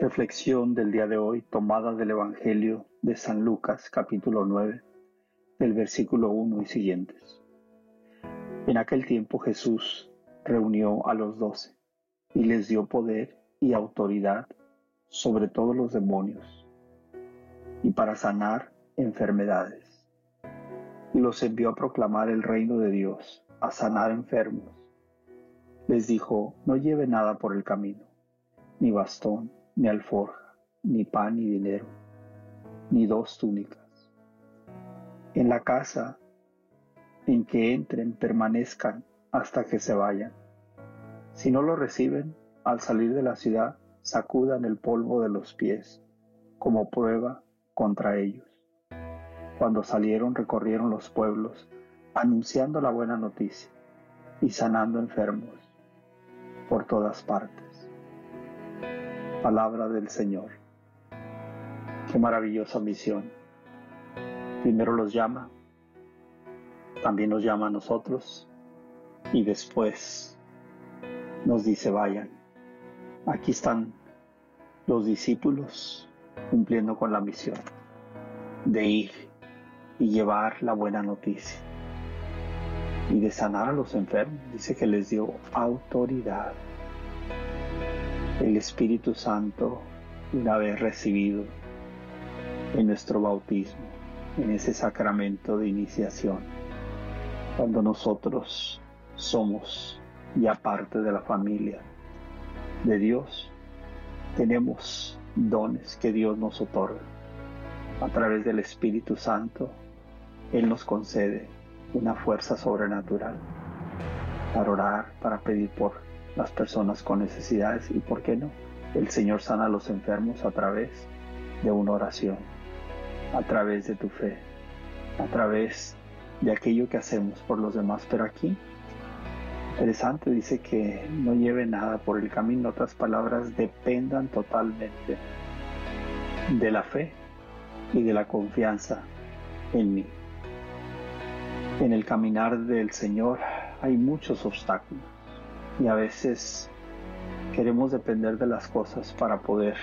Reflexión del día de hoy tomada del Evangelio de San Lucas capítulo 9 del versículo 1 y siguientes. En aquel tiempo Jesús reunió a los doce y les dio poder y autoridad sobre todos los demonios y para sanar enfermedades. Y los envió a proclamar el reino de Dios, a sanar enfermos. Les dijo, no lleve nada por el camino, ni bastón, ni alforja, ni pan, ni dinero, ni dos túnicas. En la casa en que entren permanezcan hasta que se vayan. Si no lo reciben, al salir de la ciudad, sacudan el polvo de los pies como prueba contra ellos. Cuando salieron recorrieron los pueblos, anunciando la buena noticia y sanando enfermos por todas partes. Palabra del Señor. Qué maravillosa misión. Primero los llama, también nos llama a nosotros y después nos dice vayan. Aquí están los discípulos cumpliendo con la misión de ir y llevar la buena noticia y de sanar a los enfermos. Dice que les dio autoridad el Espíritu Santo una vez recibido en nuestro bautismo, en ese sacramento de iniciación, cuando nosotros somos ya parte de la familia de Dios, tenemos dones que Dios nos otorga. A través del Espíritu Santo, Él nos concede una fuerza sobrenatural para orar, para pedir por las personas con necesidades y, ¿por qué no? El Señor sana a los enfermos a través de una oración, a través de tu fe, a través de aquello que hacemos por los demás. Pero aquí, interesante, dice que no lleve nada por el camino. Otras palabras, dependan totalmente de la fe y de la confianza en mí. En el caminar del Señor hay muchos obstáculos y a veces queremos depender de las cosas para poder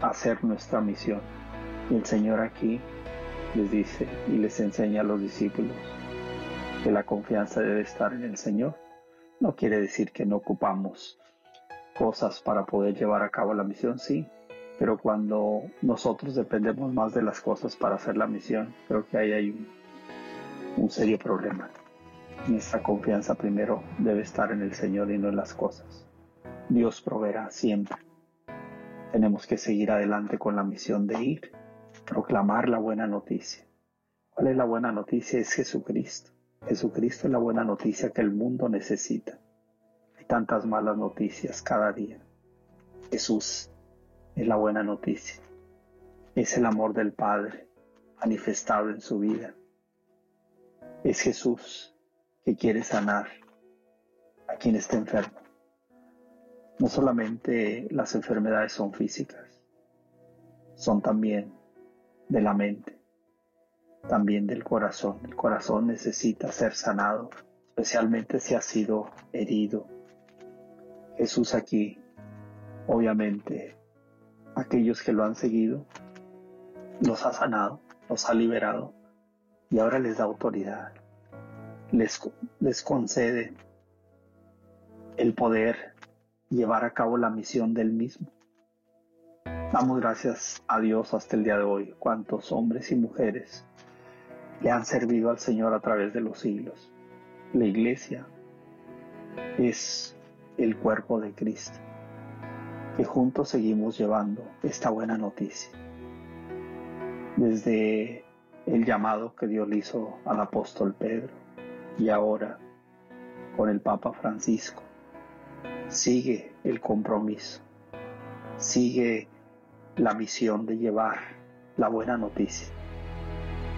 hacer nuestra misión. Y el Señor aquí les dice y les enseña a los discípulos que la confianza debe estar en el Señor. No quiere decir que no ocupamos cosas para poder llevar a cabo la misión, sí, pero cuando nosotros dependemos más de las cosas para hacer la misión, creo que ahí hay un, un serio problema. Nuestra confianza primero debe estar en el Señor y no en las cosas. Dios proveerá siempre. Tenemos que seguir adelante con la misión de ir, proclamar la buena noticia. ¿Cuál es la buena noticia? Es Jesucristo. Jesucristo es la buena noticia que el mundo necesita. Hay tantas malas noticias cada día. Jesús es la buena noticia. Es el amor del Padre manifestado en su vida. Es Jesús que quiere sanar a quien está enfermo. No solamente las enfermedades son físicas, son también de la mente, también del corazón. El corazón necesita ser sanado, especialmente si ha sido herido. Jesús aquí, obviamente, aquellos que lo han seguido, los ha sanado, los ha liberado y ahora les da autoridad les, concede el poder llevar a cabo la misión del mismo. Damos gracias a Dios hasta el día de hoy, cuantos hombres y mujeres le han servido al Señor a través de los siglos. La iglesia es el cuerpo de Cristo, que juntos seguimos llevando esta buena noticia. Desde el llamado que Dios le hizo al apóstol Pedro, y ahora con el Papa Francisco. Sigue el compromiso, sigue la misión de llevar la buena noticia.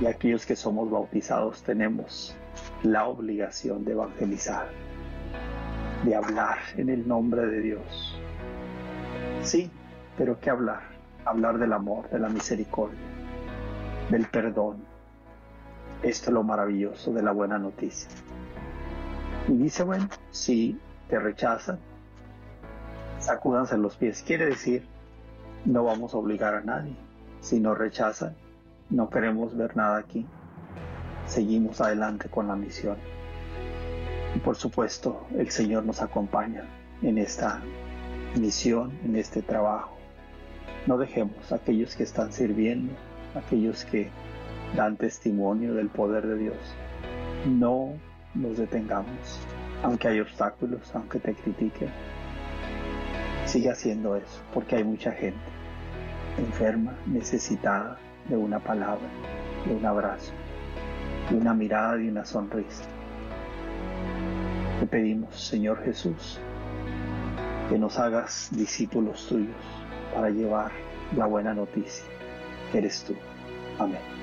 Y aquellos que somos bautizados tenemos la obligación de evangelizar, de hablar en el nombre de Dios. Sí, pero ¿qué hablar? Hablar del amor, de la misericordia, del perdón, esto es lo maravilloso de la buena noticia. Y dice, bueno, si te rechazan, sacúdanse los pies. Quiere decir No vamos a obligar a nadie. Si nos rechazan, no queremos ver nada aquí. Seguimos adelante con la misión. Y por supuesto, el Señor nos acompaña en esta misión, en este trabajo. No dejemos a aquellos que están sirviendo, aquellos que dan testimonio del poder de Dios. No nos detengamos, aunque hay obstáculos, aunque te critiquen. Sigue haciendo eso, porque hay mucha gente enferma, necesitada de una palabra, de un abrazo, de una mirada, y una sonrisa. Te pedimos, Señor Jesús, que nos hagas discípulos tuyos para llevar la buena noticia. Eres tú. Amén.